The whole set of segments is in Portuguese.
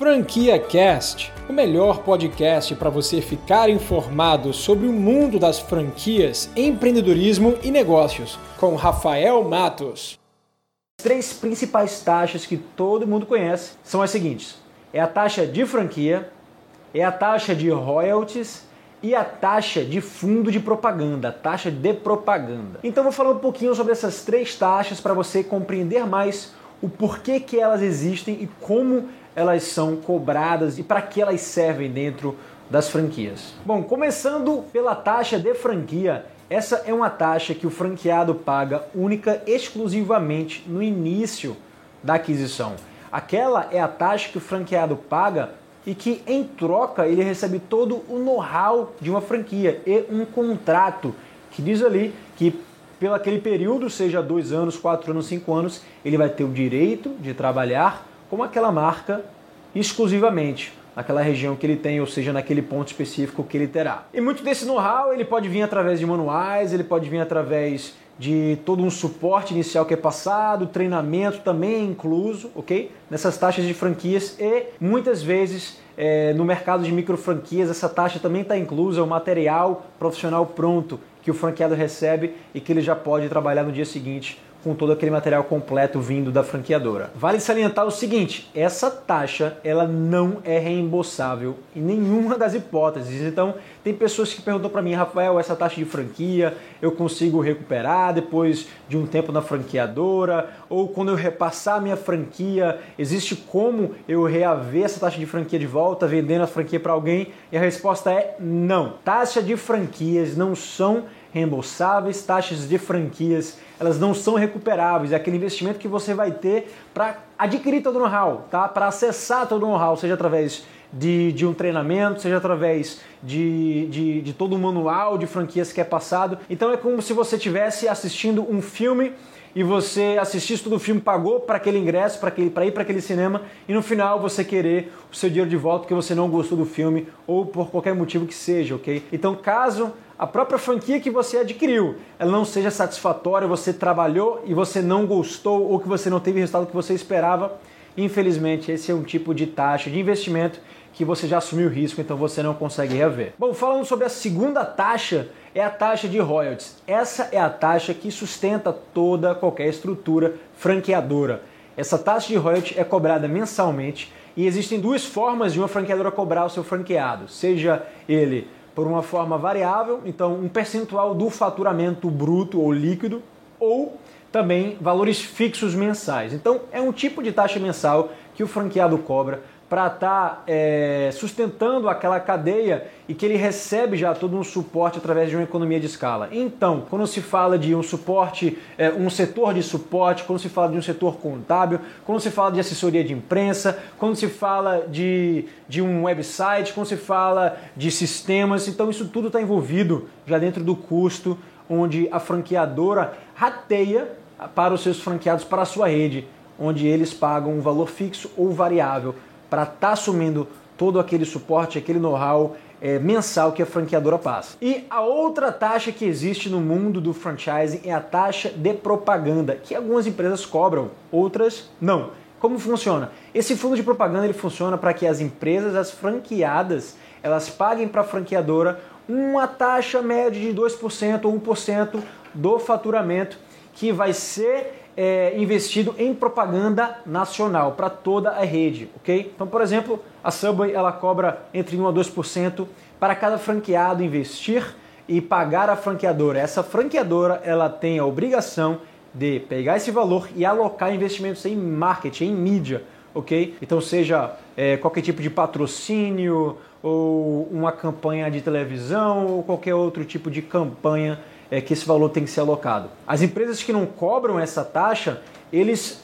Franquia Cast, o melhor podcast para você ficar informado sobre o mundo das franquias, empreendedorismo e negócios, com Rafael Matos. As três principais taxas que todo mundo conhece são as seguintes: é a taxa de franquia, é a taxa de royalties e a taxa de fundo de propaganda, a taxa de propaganda. Então vou falar um pouquinho sobre essas três taxas para você compreender mais o porquê que elas existem e como elas são cobradas e para que elas servem dentro das franquias. Bom, começando pela taxa de franquia, essa é uma taxa que o franqueado paga única exclusivamente no início da aquisição. Aquela é a taxa que o franqueado paga e que em troca ele recebe todo o know-how de uma franquia e um contrato que diz ali que pelo aquele período, seja dois anos, quatro anos, cinco anos, ele vai ter o direito de trabalhar com aquela marca exclusivamente naquela região que ele tem, ou seja, naquele ponto específico que ele terá. E muito desse know-how ele pode vir através de manuais, ele pode vir através de todo um suporte inicial que é passado, treinamento também é incluso, ok? Nessas taxas de franquias e muitas vezes é, no mercado de micro franquias essa taxa também está inclusa, o material profissional pronto que o franqueado recebe e que ele já pode trabalhar no dia seguinte com todo aquele material completo vindo da franqueadora. Vale salientar o seguinte, essa taxa ela não é reembolsável em nenhuma das hipóteses. Então, tem pessoas que perguntam para mim, Rafael, essa taxa de franquia eu consigo recuperar depois de um tempo na franqueadora? Ou quando eu repassar a minha franquia, existe como eu reaver essa taxa de franquia de volta, vendendo a franquia para alguém? E a resposta é não. Taxa de franquias não são reembolsáveis, taxas de franquias, elas não são recuperáveis. É aquele investimento que você vai ter para adquirir todo o know-how, tá? para acessar todo o know-how, seja através de, de, um treinamento, seja através de, de, de todo o manual de franquias que é passado. Então é como se você estivesse assistindo um filme e você assistisse todo o filme, pagou para aquele ingresso, para ir para aquele cinema e no final você querer o seu dinheiro de volta porque você não gostou do filme ou por qualquer motivo que seja, ok? Então, caso a própria franquia que você adquiriu ela não seja satisfatória, você trabalhou e você não gostou ou que você não teve o resultado que você esperava, infelizmente esse é um tipo de taxa de investimento que você já assumiu o risco, então você não consegue rever. Bom, falando sobre a segunda taxa, é a taxa de royalties. Essa é a taxa que sustenta toda qualquer estrutura franqueadora. Essa taxa de royalties é cobrada mensalmente e existem duas formas de uma franqueadora cobrar o seu franqueado, seja ele por uma forma variável, então um percentual do faturamento bruto ou líquido, ou também valores fixos mensais. Então é um tipo de taxa mensal que o franqueado cobra para estar tá, é, sustentando aquela cadeia e que ele recebe já todo um suporte através de uma economia de escala. Então, quando se fala de um suporte, é, um setor de suporte, quando se fala de um setor contábil, quando se fala de assessoria de imprensa, quando se fala de, de um website, quando se fala de sistemas, então isso tudo está envolvido já dentro do custo onde a franqueadora rateia para os seus franqueados para a sua rede, onde eles pagam um valor fixo ou variável para estar tá assumindo todo aquele suporte, aquele know-how é, mensal que a franqueadora passa. E a outra taxa que existe no mundo do franchising é a taxa de propaganda, que algumas empresas cobram, outras não. Como funciona? Esse fundo de propaganda ele funciona para que as empresas, as franqueadas, elas paguem para a franqueadora uma taxa média de 2% ou 1% do faturamento que vai ser é, investido em propaganda nacional para toda a rede, ok? Então, por exemplo, a Subway ela cobra entre 1 a 2% para cada franqueado investir e pagar a franqueadora. Essa franqueadora ela tem a obrigação de pegar esse valor e alocar investimentos em marketing, em mídia, ok? Então, seja é, qualquer tipo de patrocínio ou uma campanha de televisão ou qualquer outro tipo de campanha é, que esse valor tem que ser alocado. As empresas que não cobram essa taxa, eles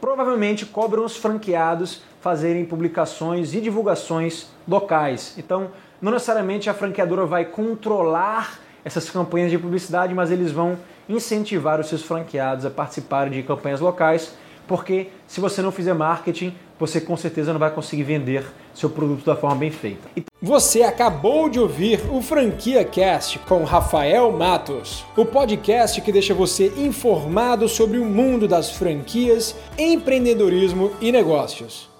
provavelmente cobram os franqueados fazerem publicações e divulgações locais. Então, não necessariamente a franqueadora vai controlar essas campanhas de publicidade, mas eles vão incentivar os seus franqueados a participarem de campanhas locais, porque se você não fizer marketing, você com certeza não vai conseguir vender seu produto da forma bem feita. Você acabou de ouvir o Franquia Cast com Rafael Matos, o podcast que deixa você informado sobre o mundo das franquias, empreendedorismo e negócios.